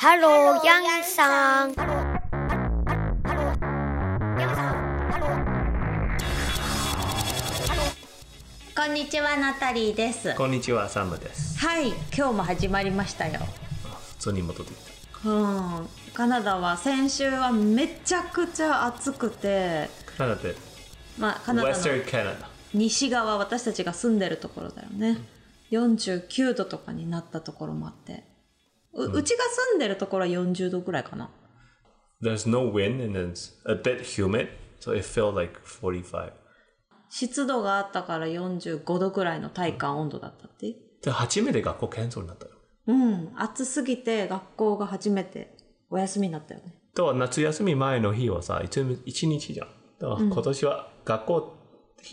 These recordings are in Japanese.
Hello, Yang Sang. Yang Sang. こんにちはナタリーですこんにちは、サムです。はい今日も始まりましたよ普通に戻ってきうんカナダは先週はめちゃくちゃ暑くてた。カナダって、まあカナダの Western Canada。西側私たちが住んでるところだよね49度とかになったところもあってう,、うちが住んでるところは40度ぐらいかな There's no wind and it's a bit humid, so it felt like 45. 湿度があったから45度ぐらいの体感温度だったってで、初めて学校キャンセルになったよ。うん暑すぎて学校が初めてお休みになったよねだから夏休み前の日はさ、一一日じゃん。だから今年は学校、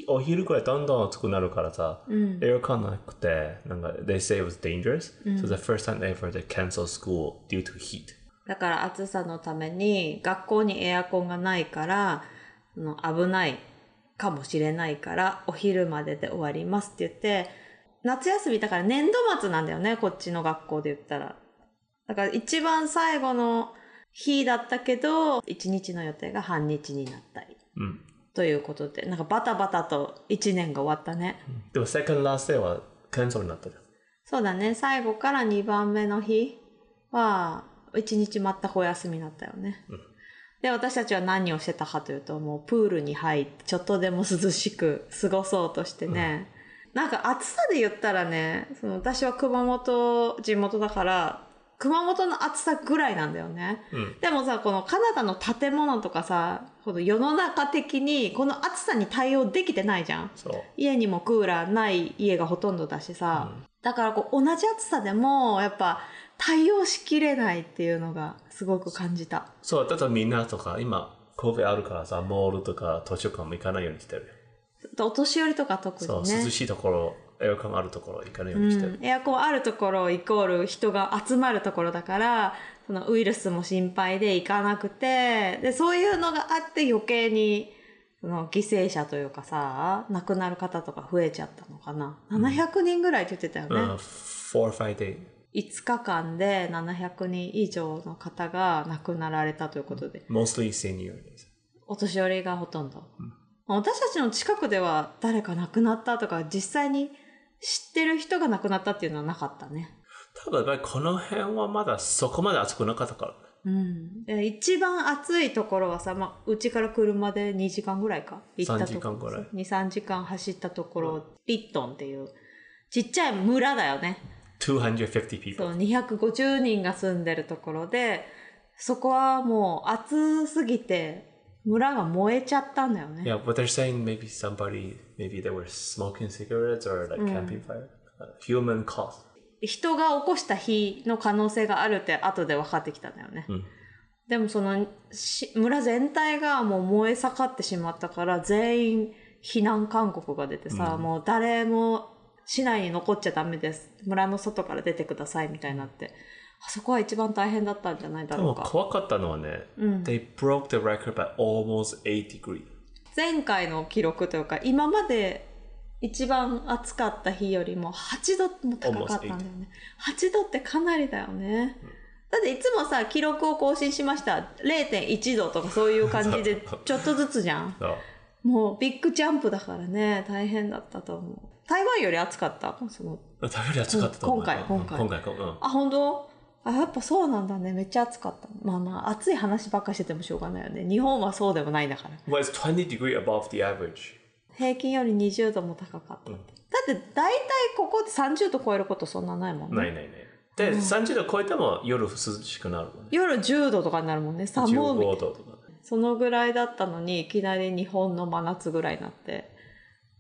お昼くらいどんどん暑くなるからさ、エアコンなくて、なんか、they say it was dangerous. So the first time ever they cancel school due to heat. だから暑さのために学校にエアコンがないからその危ないかもしれないからお昼までで終わりますって言って夏休みだから年度末なんだよねこっちの学校で言ったらだから一番最後の日だったけど一日の予定が半日になったりうん。ということでなんかバタバタと一年が終わったね、でも second last day はキャンセルになったじゃん。そうだね。最後から2番目の日は一日全くお休みだったよね、で私たちは何をしてたかというともうプールに入ってちょっとでも涼しく過ごそうとしてね、なんか暑さで言ったらねその私は熊本地元だから熊本の暑さぐらいなんだよね、うん。でもさこのカナダの建物とかさこの世の中的にこの暑さに対応できてないじゃん。そう。家にもクーラーない家がほとんどだしさ、だからこう同じ暑さでもやっぱ対応しきれないっていうのがすごく感じた。そう、だからみんなとか、今、COVID あるからさ、モールとか図書館も行かないようにしてるよ。お年寄りとか特そう、にね涼しいところ、エアコンあるところ行かないようにしてる？うん、エアコンあるところイコール人が集まるところだからそのウイルスも心配で行かなくてでそういうのがあって余計にその犠牲者というかさ亡くなる方とか増えちゃったのかな、700人ぐらいって言ってたよね、うん、4 or 5 days。5日間で700人以上の方が亡くなられたということで、mostly seniors. お年寄りがほとんど、私たちの近くでは誰か亡くなったとか実際に知ってる人が亡くなったっていうのはなかったね。ただ、やっぱりこの辺はまだそこまで暑くなかったから。うん。で一番暑いところはさ、まあ、うちから車で2時間ぐらいか？行ったとこ3時間ぐらい。23時間走ったところ、リットンっていうちっちゃい村だよね。250 people. そう250人が住んでるところでそこはもう暑すぎて村が燃えちゃったんだよね、Yeah, but they're saying maybe somebody, maybe they were smoking cigarettes or like camping fire. Uh, human cause. 人が起こした火の可能性があるって後で分かってきたんだよね、んでもそのし村全体がもう燃え盛ってしまったから全員避難勧告が出てさ、もう誰も市内に残っちゃダメです。村の外から出てくださいみたいになってあそこは一番大変だったんじゃないだでもろうか。怖かったのはね、they broke the record by almost 8 degrees. 前回の記録というか今まで一番暑かった日よりも8度も高かったんだよね。8度ってかなりだよね、だっていつもさ記録を更新しました。0.1度とかそういう感じで ちょっとずつじゃん。もうビッグジャンプだからね大変だったと思う。台湾より暑かった？その。食べる暑かったと思う。今回今回。うん今回、うん。あ本当？あやっぱそうなんだね。めっちゃ暑かった。まあまあ暑い話ばっかしててもしょうがないよね。日本はそうでもないんだから。Well, it's 20 degree above the average. 平均より20度も高かったって、だって大体ここで30度超えることそんなないもんね。ないないない。で、30度超えても夜涼しくなるもんね。夜10度とかになるもんね。寒い。みたい15な度とかね。そのぐらいだったのにいきなり日本の真夏ぐらいになって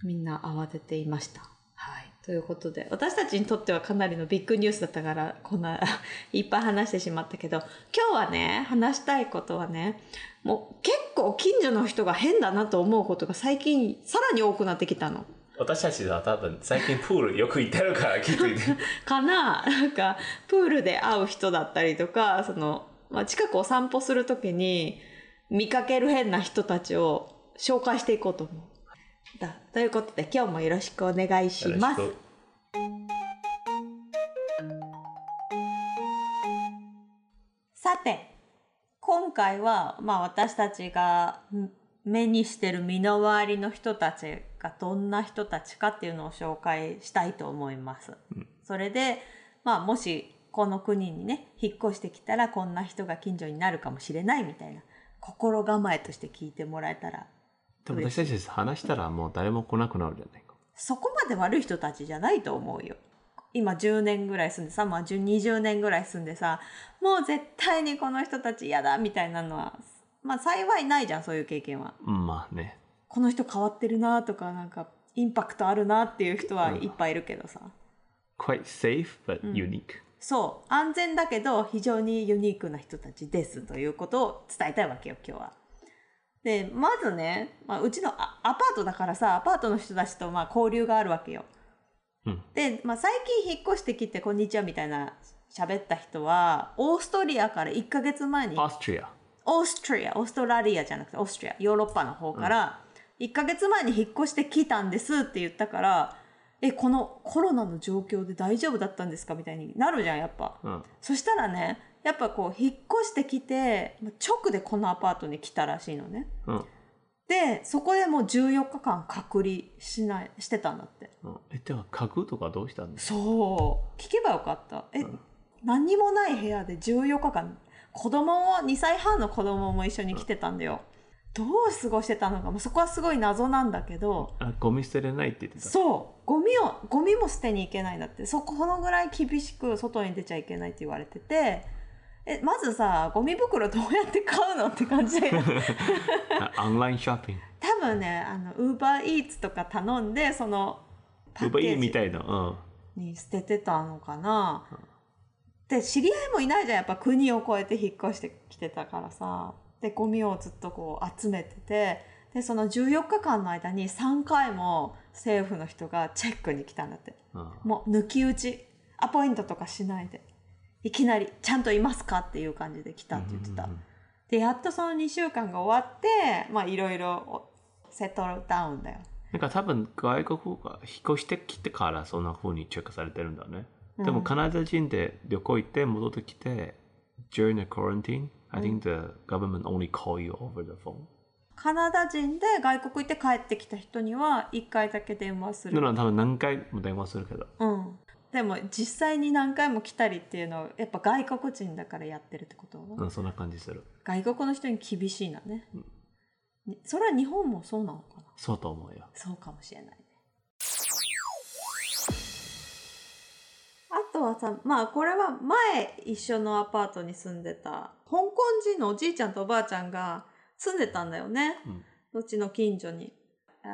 みんな慌てていました。はいということで私たちにとってはかなりのビッグニュースだったからこんな いっぱい話してしまったけど今日はね話したいことはねもう結構近所の人が変だなと思うことが最近さらに多くなってきたの。私たちは多分最近プールよく行ってるから気づいて。かな？なんかプールで会う人だったりとかその、まあ、近くお散歩する時に見かける変な人たちを紹介していこうと思う。だということで今日もよろしくお願いします。さて、今回は、まあ私たちがん目にしてる身の回りの人たちがどんな人たちかっていうのを紹介したいと思います。それで、まあもしこの国にね、引っ越してきたらこんな人が近所になるかもしれないみたいな心構えとして聞いてもらえたら、でも私たち話したらもう誰も来なくなるじゃないか。そこまで悪い人たちじゃないと思うよ。今10年ぐらい住んでさ、まあ10 20年ぐらい住んでさ、もう絶対にこの人たち嫌だみたいなのは、まあ幸いないじゃん、そういう経験は。うんまあね。この人変わってるなとか、なんかインパクトあるなっていう人はいっぱいいるけどさ。quite safe but unique. そう。安全だけど非常にユニークな人たちですということを伝えたいわけよ、今日は。で、まずね、まあ、うちのアアパートだからさ、アパートの人たちとまあ交流があるわけよ。うんで、まあ、最近引っ越してきて、こんにちはみたいな喋った人は、オーストリアから1ヶ月前に、Austria. オーストリア、オーストラリアじゃなくてオーストリア、ヨーロッパの方から、1ヶ月前に引っ越してきたんですって言ったから、え、このコロナの状況で大丈夫だったんですか？みたいになるじゃん、やっぱ。うん。そしたらね、やっぱこう、引っ越してきて、まあ直でこのアパートに来たらしいのね。うん。で、そこでもう14日間隔離しない、してたんだって。うんえ、では家具とかどうしたんですそう。聞けばよかった。え、何にもない部屋で14日間、子供も、2歳半の子供も一緒に来てたんだよ。どう過ごしてたのか、もうそこはすごい謎なんだけど、あ、ゴミ捨てれないって言ってた？そう。ゴミを、ゴミも捨てに行けないんだって。そこ、このぐらい厳しく外に出ちゃいけないって言われてて、え、まずさ、ゴミ袋どうやって買うのって感じ オンラインショッピング。多分ね、あの、ウーバーイーツとか頼んで、その、パウーバーイーッケージみたいな。うん。に捨ててたのかな。で、知り合いもいないじゃん。やっぱ国を越えて引っ越してきてたからさ。で、ゴミをずっとこう集めてて、で、その14日間の間に3回も政府の人がチェックに来たんだって。うんもう抜き打ち、アポイントとかしないで。いきなり、ちゃんといますかっていう感じで来たって言ってた。で、やっとその2週間が終わって、まあいろいろセトルダウンだよ。なんか多分外国が引っ越してきてからそんな風にチェックされてるんだね。でもカナダ人で旅行行って戻ってきて、during the quarantine, I think the government only call you over the phone. カナダ人で外国行って帰ってきた人には1回だけ電話する。なの多分何回も電話するけど。うん。でも実際に何回も来たりっていうのをやっぱ外国人だからやってるってこと、うん、そんな感じする。外国の人に厳しいなね、にそれは日本もそうなのかな？そうと思うよ。そうかもしれないね。あとはさ、まあこれは前一緒のアパートに住んでた香港人のおじいちゃんとおばあちゃんが住んでたんだよね。うちの近所に。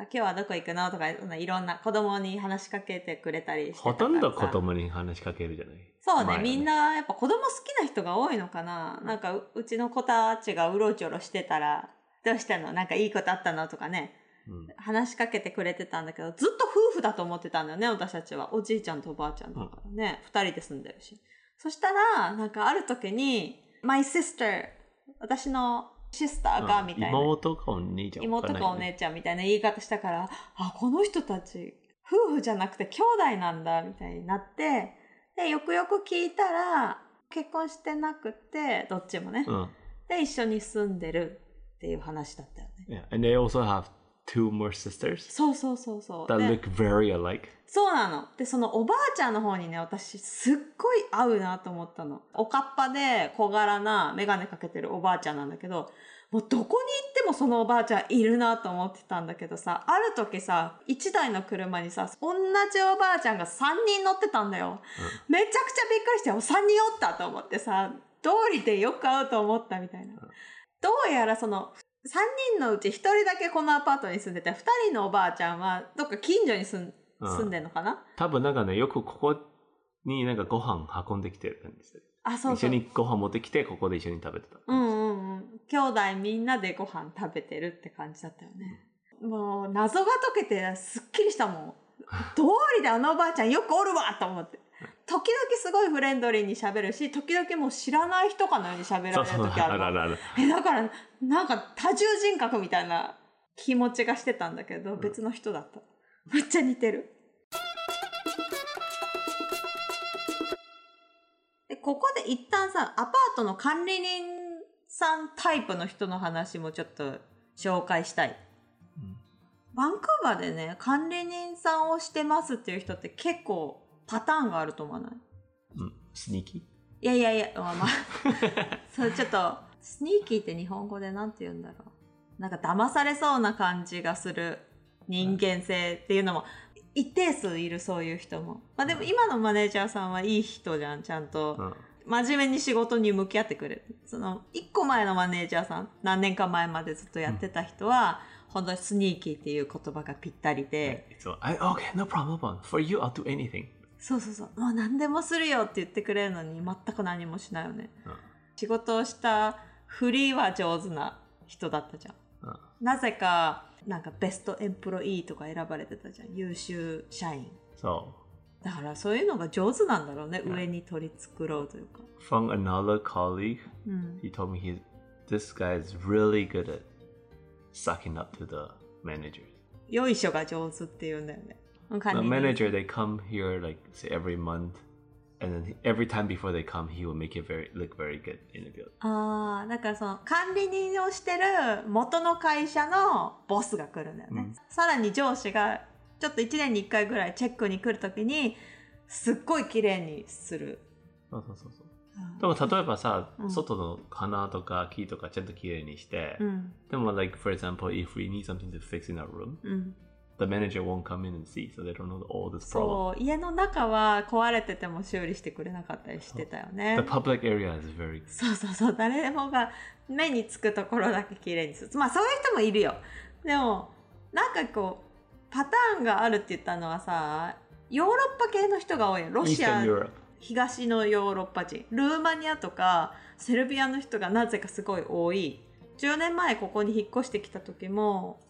あ今日はどこ行くの？とかいろんな子供に話しかけてくれたりしてほとんど子供に話しかけるじゃない？そうね前はみんなやっぱ子供好きな人が多いのかな。なんかううちの子たちがうろちょろしてたら、どうしたの？なんかいいことあったの？とかね。うん話しかけてくれてたんだけど、ずっと夫婦だと思ってたんだよね、私たちは。おじいちゃんとおばあちゃんだからね。二、人で住んでるし。そしたら、なんかある時に、my sister、私のシスターが、みたいな。妹かお姉ちゃん妹かお姉ちゃんみたいな言い方したから、あ、この人たち、夫婦じゃなくて兄弟なんだ、みたいになって、で、よくよく聞いたら、結婚してなくて、どっちもね。うん。で、一緒に住んでるっていう話だったよね。Yeah. Two more sisters そうそうそうそう。that で look very alike. そうなの。で、そのおばあちゃんの方にね、私、すっごい合うなと思ったの。おかっぱで小柄なメガネかけてるおばあちゃんなんだけど、もうどこに行ってもそのおばあちゃんいるなと思ってたんだけどさ、ある時さ、一台の車にさ、同じおばあちゃんが3人乗ってたんだよ。めちゃくちゃびっくりして、お3人おったと思ってさ、通りでよく会うと思ったみたいな。どうやらその、3人のうち1人だけこのアパートに住んでて、2人のおばあちゃんはどっか近所に住んうん住んでんのかな、多分なんかね、よくここになんかご飯運んできてるんですよ。あ、そうそう。一緒にご飯持ってきて、ここで一緒に食べてた。うんうんうん。兄弟みんなでご飯食べてるって感じだったよね。もう、謎が解けてすっきりしたもん。通りであのおばあちゃんよくおるわと思って。時々すごいフレンドリーに喋るし、時々もう知らない人かのように喋られる時あるのあるあるある。え、だから、なんか多重人格みたいな気持ちがしてたんだけど、別の人だった。めっちゃ似てる。で、ここで一旦さ、アパートの管理人さんタイプの人の話もちょっと紹介したい。バンクーバーでね、管理人さんをしてますっていう人って結構パターンがあると思わない？うん。スニーキーいやいやいや、まあまあ、そう、ちょっと、スニーキーって日本語でなんて言うんだろう。なんか騙されそうな感じがする人間性っていうのも、一定数いるそういう人も。まあでも今のマネージャーさんはいい人じゃん、ちゃんと。うん。真面目に仕事に向き合ってくれる。その、一個前のマネージャーさん、何年か前までずっとやってた人は、本当にスニーキーっていう言葉がぴったりで、So, I, okay, no problem. For you, I'll do anything. そうそうそう、もう何でもするよって言ってくれるのに全く何もしないよね。うん仕事をしたフリーは上手な人だったじゃん。うん。なぜか、なんかベストエンプロイーとか選ばれてたじゃん。優秀社員。So, だからそういうのが上手なんだろうね。上に取り繕うというか。from another colleague, うん。he told me he, this guy is really good at sucking up to the managers. よいしょが上手って言うんだよね。管 The manager, they come here like say every month, and then he- every time before they come, he will make it very look very good in the building. ああ、だからその管理人をしてる元の会社のボスが来るんだよね。うんさらに上司がちょっと1年に1回ぐらいチェックに来るときに、すっごい綺麗にする。そうそうそうそう。でも例えばさ、うん外の花とか木とかちゃんときれいにして、うん。でも like for example if we need something to fix in our room うん。The manager won't come in and see so they don't know all this problem そう、家の中は壊れてても修理してくれなかったりしてたよね the。public area is very そうそうそう、誰もが目につくところだけ綺麗にする。まあそういう人もいるよ。でも、なんかこう、パターンがあるって言ったのはさ、ヨーロッパ系の人が多いよ。ロシア、東のヨーロッパ人。ルーマニアとかセルビアの人がなぜかすごい多い。10年前ここに引っ越してきた時も、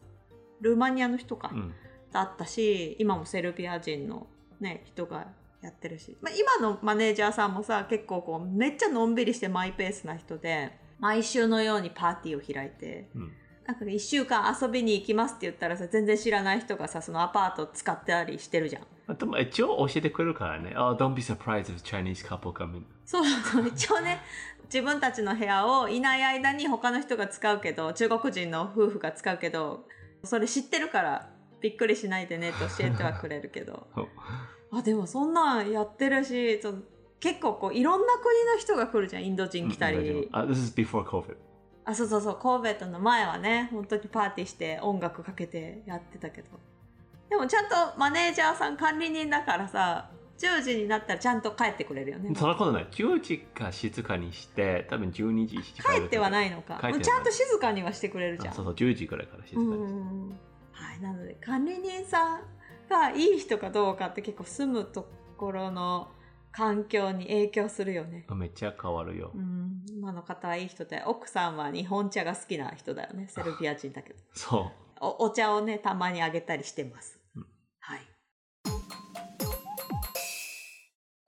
ルーマニアの人か。うん。だったし今もセルビア人の、ね、人がやってるし、まあ、今のマネージャーさんもさ結構こうめっちゃのんびりしてマイペースな人で毎週のようにパーティーを開いてうん。なんか1週間遊びに行きますって言ったらさ全然知らない人がさそのアパート使ってたりしてるじゃん。まあでも一応教えてくれるからね。Oh don't be surprised if Chinese couple come in. そうそう。一応ね自分たちの部屋をいない間に他の人が使うけど中国人の夫婦が使うけどそれ知ってるからびっくりしないでね って教えてはくれるけど。あでもそんなんやってるしそ結構こういろんな国の人が来るじゃんインド人来たり、uh, this is before COVID あそうそうそう。神戸との前はね本当にパーティーして音楽かけてやってたけど。でもちゃんとマネージャーさん管理人だからさ10時になったらちゃんと帰ってくれるよね。そんなことない。10時か静かにして多分12時1時帰ってはないい。のかちゃんと静かにはしてくれるじゃん。そうそう10時くらいから静かにして、うんはい、なので管理人さんがいい人かどうかって結構住むところの環境に影響するよね。めっちゃ変わるよ、うん、今の方はいい人で奥さんは日本茶が好きな人だよね。セルビア人だけど。そおお茶をねたまにあげたりしてます、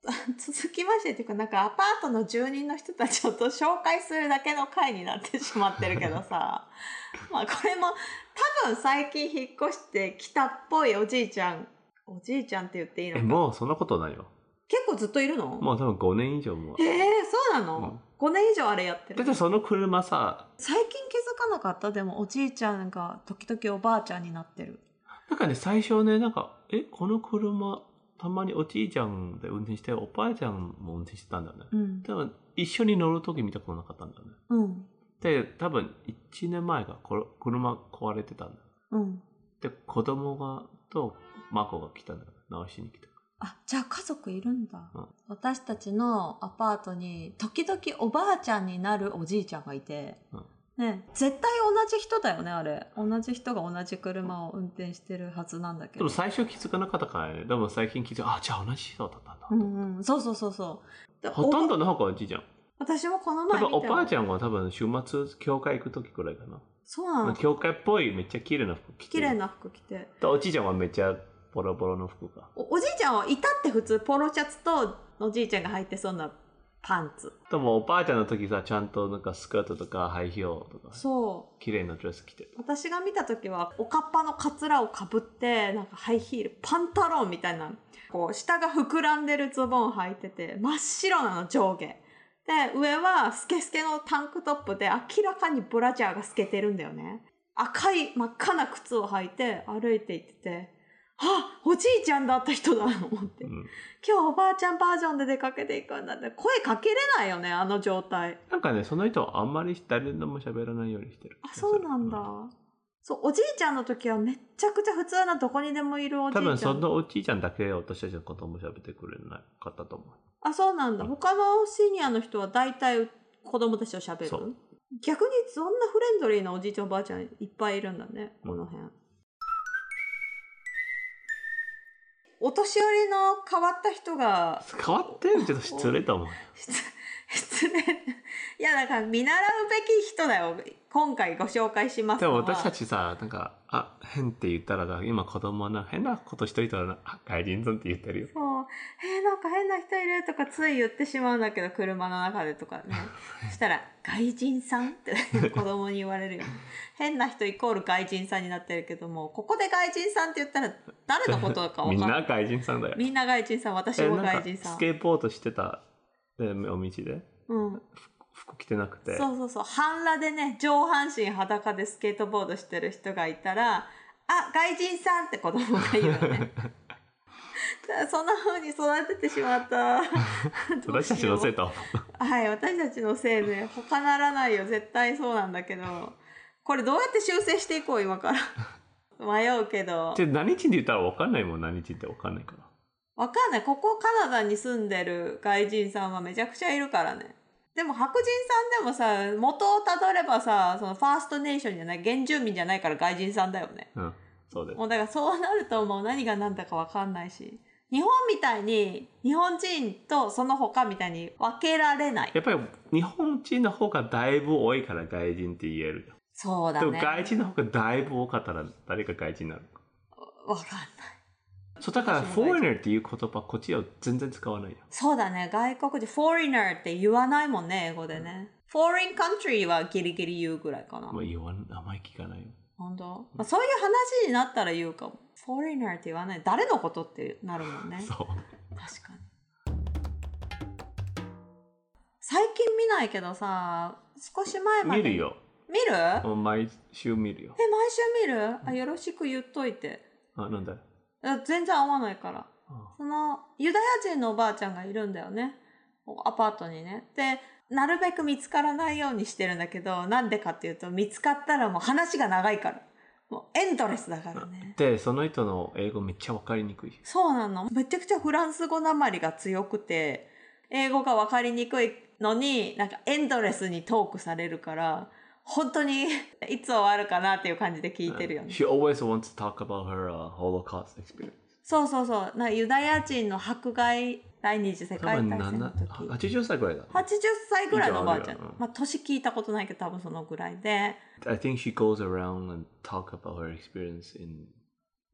続きましてっていうかなんかアパートの住人の人たちをと紹介するだけの回になってしまってるけどさ。まあこれも多分最近引っ越してきたっぽいおじいちゃん。おじいちゃんって言っていいうのもうそんなことないよ。結構ずっといるの？もう多分5年以上も。えー、そうなの、5年以上あれやってる？だってその車さ最近気づかなかった？でもおじいちゃんが時々おばあちゃんになってる。なんかね最初ねなんかえこの車たまにおじいちゃんで運転しておばあちゃんも運転してたんだよね。うん。多分一緒に乗る時見たことなかったんだよね。うん。で多分1年前が車壊れてたんだうん。で子供がと孫が来たんだよ。直しに来たあじゃあ家族いるんだ、うん。私たちのアパートに時々おばあちゃんになるおじいちゃんがいて、うんね。絶対同じ人だよねあれ。同じ人が同じ車を運転してるはずなんだけど。でも最初気づかなかったからね。でも最近気づあじゃあ同じ人だったんだ、うんうん。そうそうそうそう。でほとんおどの方がおじいちゃん。私もこの多前見おばあちゃんは多分週末教会行く時くらいかな、そうなの。教会っぽいめっちゃ綺麗な服着て。る綺麗な服着て。でおじいちゃんはめっちゃボロボロの服がおおじいちゃんはいたって普通ポロシャツとおじいちゃんが履いてそうなパンツ。でもおばあちゃんの時さ、ちゃんとなんかスカートとかハイヒールとか、そう。綺麗なドレス着てる。私が見た時は、おかっぱのカツラをかぶって、なんかハイヒール、パンタロンみたいな、こう、下が膨らんでるズボン履いてて、真っ白なの、上下。で、上はスケスケのタンクトップで、明らかにブラジャーが透けてるんだよね。赤い真っ赤な靴を履いて歩いていってて、あおじいちゃんだった人だと思って。うん。今日おばあちゃんバージョンで出かけていくんだって、声かけれないよね、あの状態。なんかね、その人はあんまり誰とも喋らないようにしてる。あ、そうなんだ。そう、おじいちゃんの時はめっちゃくちゃ普通などこにでもいるおじいちゃん。多分そのおじいちゃんだけ私たちのことも喋ってくれなかったと思う。あ、そうなんだ。他のシニアの人は大体子供たちと喋る？逆にそんなフレンドリーなおじいちゃんおばあちゃんいっぱいいるんだね、この辺。お年寄りの変わった人が、変わってるちょっと失礼と思う。失 失礼。いや、だから見習うべき人だよ。今回ご紹介しますのは。でも私たちさ、なんか、あ、変って言ったらさ、今子供の変なことしといたら、あ外人さんって言ってるよ。そう。えー、なんか変な人いるとかつい言ってしまうんだけど、車の中でとかね。そしたら、外人さんって 子供に言われるよ。変な人イコール外人さんになってるけども、ここで外人さんって言ったら誰のことかわかんない。みんな外人さんだよ。みんな外人さん、私も外人さん。スケボードしてた、でお道で、うん。服着てなくて。そうそうそう。半裸でね、上半身裸でスケートボードしてる人がいたら、あ、外人さんって子供が言うよね。そんな風に育ててしまった。私たちのせいと。と。はい、私たちのせいで、他ならないよ。絶対そうなんだけど、これどうやって修正していこう、今から。迷うけど。で、何人で言ったら分かんないもん、何人って分かんないから。わかんない。ここカナダに住んでる外人さんはめちゃくちゃいるからね。でも白人さんでもさ、元をたどればさ、そのファーストネーションじゃない、原住民じゃないから外人さんだよね。うん、そうですも。うだからそうなるともう何が何だかわかんないし。日本みたいに、日本人とその他みたいに分けられない。やっぱり日本人の方がだいぶ多いから外人って言えるそうだね。外人の方がだいぶ多かったら誰が外人になるか。わかんない。そうだから、foreigner っていう言葉、こっちは全然使わないよ。そうだね。外国人、foreigner って言わないもんね、英語でね。foreign country はギリギリ言うぐらいかな。もう言わん、あんまり聞かないよ。本当、まあ、そういう話になったら言うかも。foreigner って言わない。誰のことってなるもんね。そう。確かに。最近見ないけどさ、少し前まで。見る。よ。見る？毎週見るよ。毎週見る？あ、よろしく言っといて。あ、なんだあ全然合わないから。あその、ユダヤ人のおばあちゃんがいるんだよね。アパートにね。で、なるべく見つからないようにしてるんだけど、なんでかっていうと、見つかったらもう話が長いから。もうエンドレスだからね。で、その人の英語めっちゃわかりにくい。そうなの。めちゃくちゃフランス語なまりが強くて、英語がわかりにくいのに、なんかエンドレスにトークされるから、本当に いつ終わるかなっていう感じで聞いてるよね。She always wants to talk about her、uh, Holocaust experience. そうそうそう。なユダヤ人の迫害第二次世界大戦の時。80歳ぐらいだ。80歳ぐらいのおばあちゃん。まあ、年聞いたことないけど、多分そのぐらいで。I think she goes around and talk about her experience in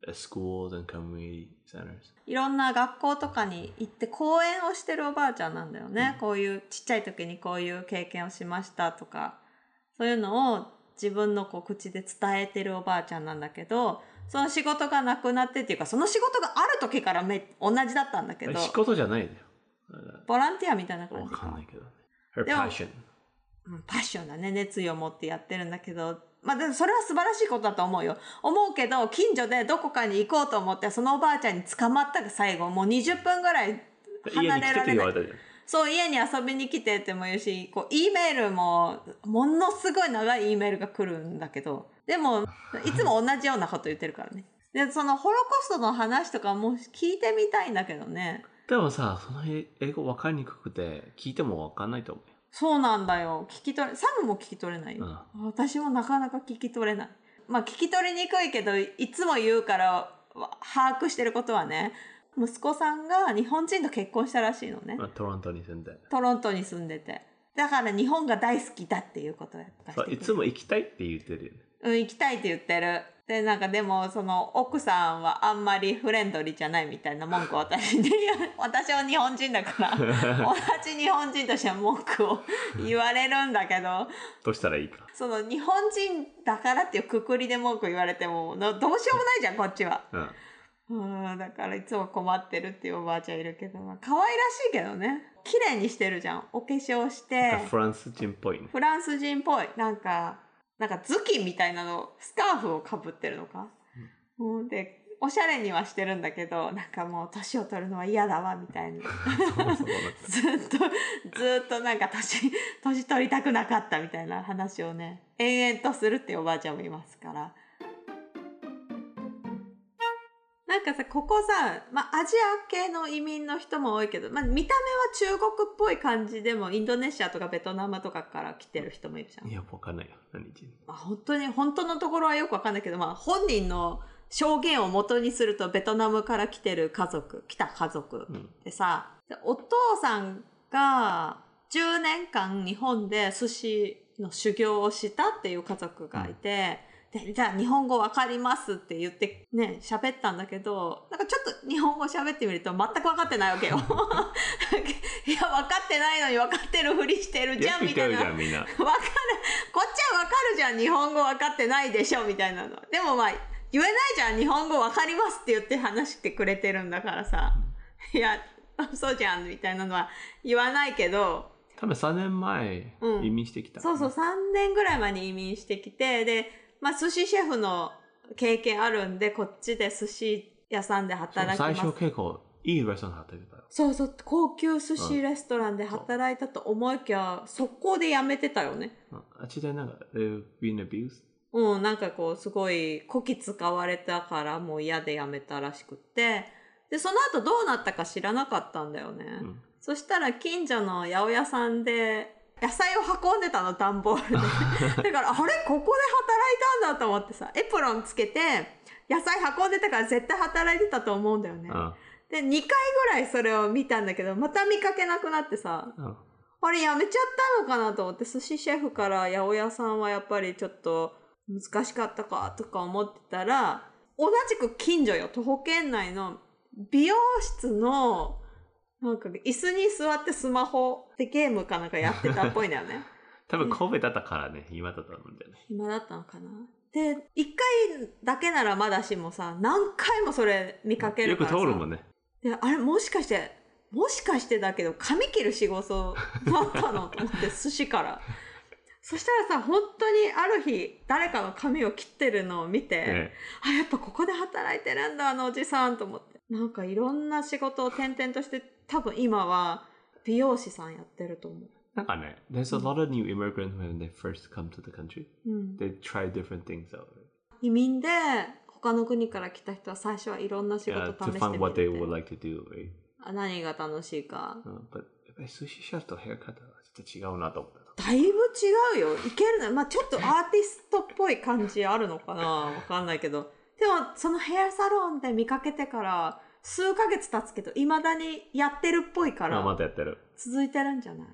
uh, schools and community centers. いろんな学校とかに行って講演をしてるおばあちゃんなんだよね。こういう、ちっちゃい時にこういう経験をしましたとか、そういうのを自分のこう口で伝えてるおばあちゃんなんだけど、その仕事がなくなってっていうか、その仕事がある時からめ同じだったんだけど、仕事じゃないんだよ。ボランティアみたいな感わじか。かんないけど。Her でも passion. うんパッションだね。熱意を持ってやってるんだけど、まあ、でもそれは素晴らしいことだと思うよ。思うけど、近所でどこかに行こうと思って、そのおばあちゃんに捕まったが最後、もう20分ぐらい家離に来てって言れられない。われたじゃん。そう、家に遊びに来てっても言うし、こう、E メールも、ものすごい長い E メールが来るんだけど、でも、いつも同じようなこと言ってるからね。で、そのホロコストの話とかも聞いてみたいんだけどね。でもさ、その英語わかりにくくて、聞いてもわかんないと思うよ。そうなんだよ。聞き取れ、サムも聞き取れないよ。私もなかなか聞き取れない。まあ聞き取りにくいけど、いつも言うから、わ把握してることはね、息子さんが日本人と結婚したらしいのね。まあトロントに住んで。トロントに住んでて。だから日本が大好きだっていうことをやったそういつも行きたいって言ってるよね。うん、行きたいって言ってる。で、なんかでも、その奥さんはあんまりフレンドリーじゃないみたいな文句を私に、私は日本人だから、同じ日本人としては文句を言われるんだけど、どうしたらいいか。その日本人だからっていうくくりで文句言われても、どどうしようもないじゃん、こっちは。うん。うん、だからいつも困ってるっていうおばあちゃんいるけど、まあ、可愛らしいけどね。綺麗にしてるじゃん。お化粧して。フランス人っぽいね。フランス人っぽい。なんか、なんか頭巾みたいなの、スカーフをかぶってるのか。うん、で、おしゃれにはしてるんだけど、なんかもう年を取るのは嫌だわ、みたいな。そうそう ずっと、ずっとなんか年、年取りたくなかったみたいな話をね、延々とするっていうおばあちゃんもいますから。なんかさ、ここさ、まあ、アジア系の移民の人も多いけど、まあ、見た目は中国っぽい感じでも、インドネシアとかベトナムとかから来てる人もいるじゃん。いや、わかんないよ。何人。まあ、本当に、本当のところはよくわかんないけど、まあ、本人の証言を元にすると、ベトナムから来てる家族、来た家族でさ、でお父さんが10年間日本で寿司の修行をしたっていう家族がいて、で、じゃあ日本語わかりますって言ってね、喋ったんだけど、なんかちょっと日本語喋ってみると全くわかってないわけよ。いや、わかってないのにわかってるふりしてるじゃん、みたいな。かる。こっちはわかるじゃん。日本語分かってないでしょみたいなの。でもまあ、言えないじゃん。日本語分かりますって言って話してくれてるんだからさ。いや、そうじゃん。みたいなのは言わないけど、多分3年前、うん移民してきた。そうそう、3年ぐらい前に移民してきて、で、まあ、寿司シェフの経験あるんで、こっちで寿司屋さんで働き最ます。初結構いいレストラン働いてたよ。そうそう、高級寿司レストランで働いたと思いきや、速攻で辞めてたよね。うんあっちでなんか、they've been abused. うん、なんかこう、すごい、こき使われたからもう嫌で辞めたらしくって、で、その後どうなったか知らなかったんだよね。んそしたら近所の八百屋さんで、野菜を運んでたの、段ボールで。だから、あれここで働いたんだと思ってさ、エプロンつけて、野菜運んでたから絶対働いてたと思うんだよね。うん。で、2回ぐらいそれを見たんだけど、また見かけなくなってさ、うん。あれやめちゃったのかなと思って、寿司シェフから八百屋さんはやっぱりちょっと難しかったかとか思ってたら、同じく近所よ、徒歩圏内の美容室の、なんか椅子に座ってスマホでゲームかなんかやってたっぽいんだよね。多分神戸だったからね、今だったんだよね。暇だったのかなで、一回だけならまだしもさ、何回もそれ見かけるよくからさ。通るもんね。で、あれ、もしかして、もしかしてだけど、髪切る仕事だったの？と思って、寿司から。そしたらさ、本当にある日、誰かの髪を切ってるのを見て、ねあ、やっぱここで働いてるんだ、あのおじさんと思って。なんかいろんな仕事を転々として、多分今は美容師さんやってると思う。なんかね、there's a lot of new immigrants when they first come to the country. うん。They try different things out. 移民で、他の国から来た人は最初はいろんな仕 Yeah, 事 to 試して find み what they る would って。like to do, right? あ何が楽しいか。うん、but やっぱり寿司シェフとヘアカットはちょっと違うなと思った。だいぶ違うよ。いけるの。まあちょっとアーティストっぽい感じあるのかなわかんないけど。でも、そのヘアサロンで見かけてから、数ヶ月経つけど、未だにやってるっぽいかあ、まら、たやってる。続いてるんじゃない？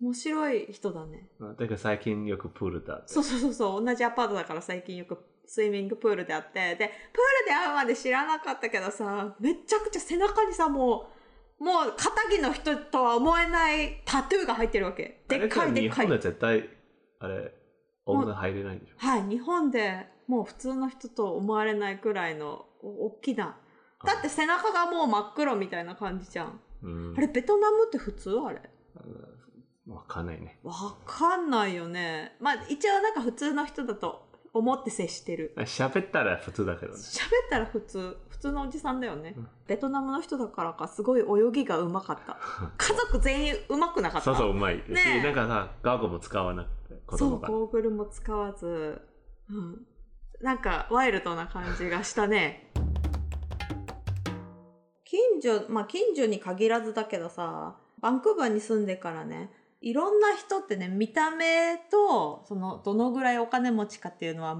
面白い人だね。うんだから最近よくプールだって。そうそうそうそう。同じアパートだから最近よくスイミングプールであって。で、プールで会うまで知らなかったけどさ、めちゃくちゃ背中にさ、もう、もう、肩着の人とは思えないタトゥーが入ってるわけ。でっかいでっかい日本。で絶対、あれ、女入れないでしょ。はい、日本でもう普通の人と思われないくらいのお大きな。だって背中がもう真っ黒みたいな感じじゃん。うんあ。れ、ベトナムって普通？あれわかんないね。わかんないよね。まあ、一応なんか普通の人だと思って接してる。喋ったら普通だけどね。喋ったら普通、普通のおじさんだよね。ベトナムの人だからか、すごい泳ぎがうまかった。家族全員うまくなかった。そうそう、うまい。し、ねえなんかさ、ガーゴも使わなくて、子そう。ゴーグルも使わず、うん。なんか、ワイルドな感じがしたね。近所、まあ、近所に限らずだけどさ、バンクーバーに住んでからね、いろんな人ってね、見た目と、その、どのぐらいお金持ちかっていうのは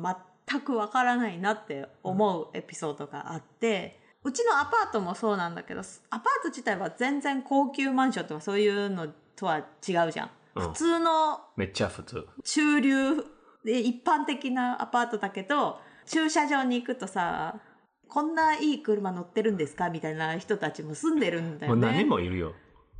全くわからないなって思うエピソードがあって、うちのアパートもそうなんだけど、アパート自体は全然高級マンションとかそういうのとは違うじゃん。うん普通のめっちゃ普通。中流で一般的なアパートだけど、駐車場に行くとさ、こんないい車乗ってるんですか？みたいな人たちも住んでるんだもうよね。何人もいるよ。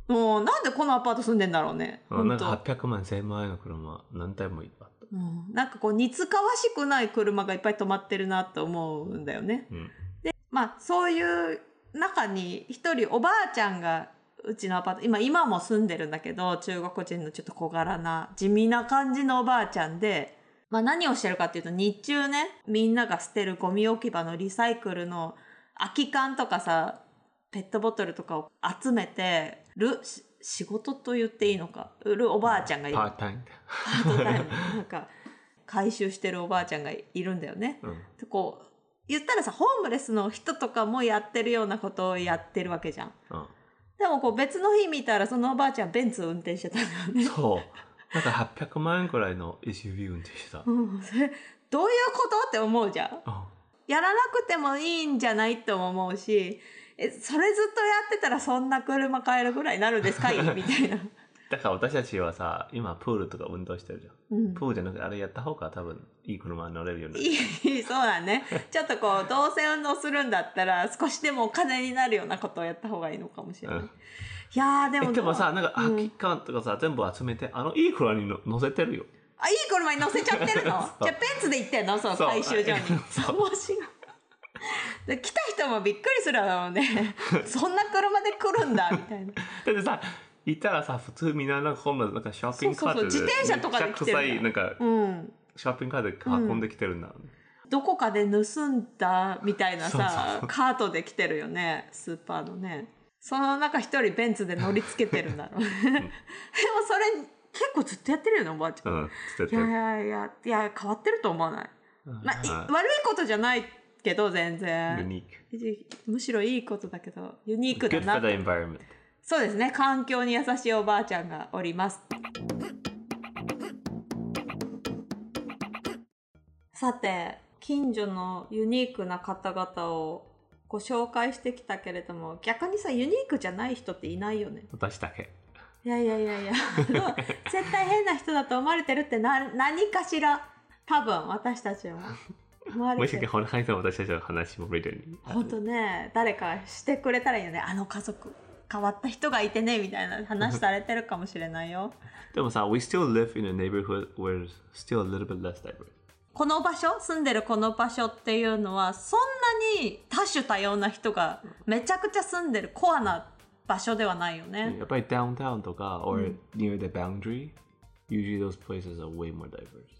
もうなんでこのアパート住んでんだろうね。なんか800万、1000万円の車何台もいっぱいあった。うん、なんかこう似つかわしくない車がいっぱい止まってるなと思うんだよね。うん。まあそういう中に一人おばあちゃんがうちのアパート、今今も住んでるんだけど、中国人のちょっと小柄な地味な感じのおばあちゃんで、まあ何をしてるかっていうと日中ね、みんなが捨てるゴミ置き場のリサイクルの空き缶とかさ、ペットボトルとかを集めてる、し仕事と言っていいのか、売るおばあちゃんがいる。パータイム。パートタイムなんか回収してるおばあちゃんがいるんだよね。うん。でこう言ったらさホームレスの人とかもやってるようなことをやってるわけじゃん。うん。でもこう別の日見たらそのおばあちゃんベンツ運転してたんだよね。そう。なんか800万円くらいの SUV 運転してた。うん、それどういうことって思うじゃん。うんやらなくてもいいんじゃないっても思うし、え、それずっとやってたらそんな車買えるぐらいになるんですか？い みたいな。だから私たちはさ、今プールとか運動してるじゃん。うんプールじゃなくてあれやった方が多分いい車に乗れるようになる。いい、そうだね。ちょっとこう、どうせ運動するんだったら、少しでもお金になるようなことをやった方がいいのかもしれない。うんいやー、でもえでもさ、なんかうん空き缶とかさ、全部集めて、あのいい車にの乗せてるよ。あ、いい車に乗せちゃってるの？じゃあペンツで行ってんの？その回収所に。そう 面白い。で来た人もびっくりするだろうね。そんな車で来るんだ、みたいな。だってさ、行ったらさ、普通みんななんかこんななんかショッピングカートで、そうそうそう自転車とかで来てるなんか、うん。ショッピングカートで運んできてるんだ。どこかで盗んだみたいなさカートで来てるよねスーパーのねその中一人ベンツで乗り付けてるんだろう。ねでもそれ結構ずっとやってるよねおばあちゃん、うん、捨ていやいてる。やいやいや変わってると思わない、まあ、悪いことじゃないけど全ユ然ニーク。むしろいいことだけどユニーク Good だ for な the environment. そうですね。環境に優しいおばあちゃんがおります。さて近所のユニークな方々をご紹介してきたけれども逆にさユニークじゃない人っていないよね。私だけ。いやいやいやいや。絶対変な人だと思われてるってな何かしら。多分私たちも思わもしてれるこの間の私たちの話も見るに。本当ね誰かしてくれたらいいよね。あの家族。変わった人がいてねみたいな話されてるかもしれないよ。でもさ、we still live in a neighborhood where still a little bit less diverse. この場所住んでるこの場所っていうのはそんなに多種多様な人がめちゃくちゃ住んでるコアな場所ではないよね、やっぱり downtown とか、or near the boundary, usually those places are way more diverse.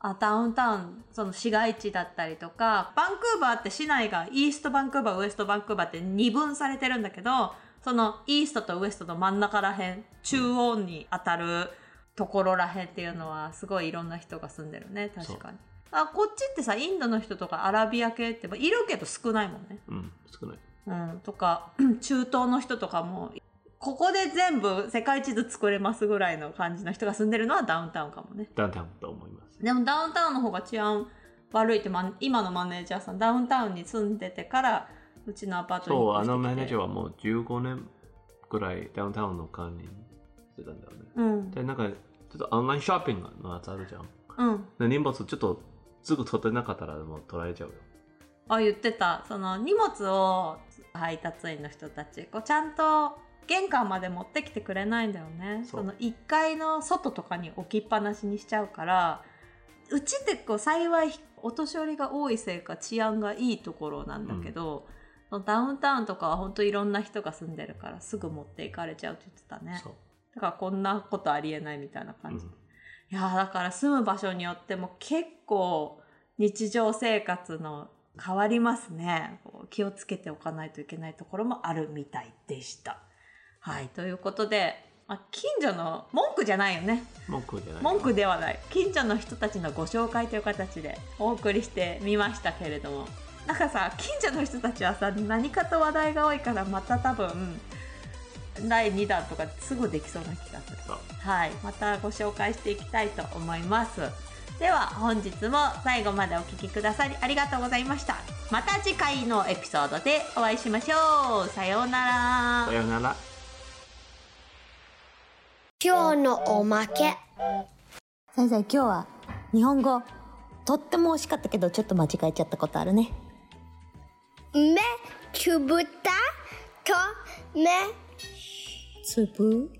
あダウンタウンその市街地だったりとかバンクーバーって市内がイーストバンクーバーウエストバンクーバーって二分されてるんだけどそのイーストとウエストの真ん中らへん中央に当たるところらへんっていうのはすごいいろんな人が住んでるね。確かにあこっちってさインドの人とかアラビア系ってまあいるけど少ないもんねうん、少ない。うん、とか 中東の人とかもここで全部世界地図作れますぐらいの感じの人が住んでるのはダウンタウンかもねダウンタウンと思います。でもダウンタウンの方が治安悪いって、ま、今のマネージャーさんダウンタウンに住んでてからうちのアパートにそう、あのマネージャーはもう15年ぐらいダウンタウンの管理してたんだよね。うんで、なんか、ちょっとオンラインショッピングのやつあるじゃん。うんで荷物ちょっとすぐ取ってなかったらもう取られちゃうよ。あ言ってた。その荷物を配達員の人たちこうちゃんと玄関まで持ってきてくれないんだよね。その1階の外とかに置きっぱなしにしちゃうからうちってこう幸いお年寄りが多いせいか治安がいいところなんだけど、そのダウンタウンとかは本当いろんな人が住んでるからすぐ持っていかれちゃうって言ってたね。そう。だからこんなことありえないみたいな感じ、うんいやーだから住む場所によっても結構日常生活の変わりますね。気をつけておかないといけないところもあるみたいでした。はいということで、まあ、近所の文句じゃないよね。文句じゃない。文句ではない。近所の人たちのご紹介という形でお送りしてみましたけれども。なんかさ近所の人たちはさ何かと話題が多いからまた多分第2弾とかすぐできそうな気がする。はい。またご紹介していきたいと思います。では本日も最後までお聴きくださりありがとうございました。また次回のエピソードでお会いしましょう。さようなら。さよなら。今日のおまけ。先生今日は日本語とっても惜しかったけどちょっと間違えちゃったことあるね。目つぶったと目つぶ？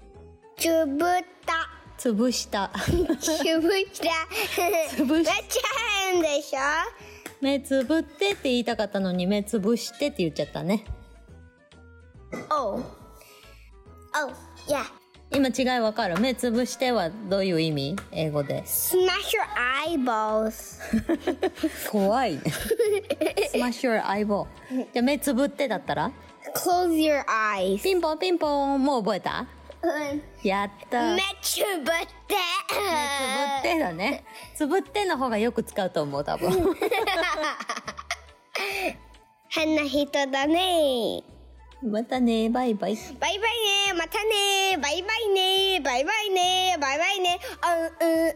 つぶった潰した。つぶした。つぶしめっちゃ変でしょ？目つぶってって言いたかったのに目つぶしてって言っちゃったね。Oh. Oh, yeah. 今違いわかる？目つぶしてはどういう意味？英語で。Smash your eyeballs. 怖い。ね Smash your eyeball じゃあ目つぶってだったら？Close your eyes. ピンポンピンポンもう覚えた？やった目つぶって。つぶってだねつぶっての方がよく使うと思う多分 変な人だね。またねバイバイバイバイね。またね。バイバイね。バイバイね。バイバイね。あうんうん。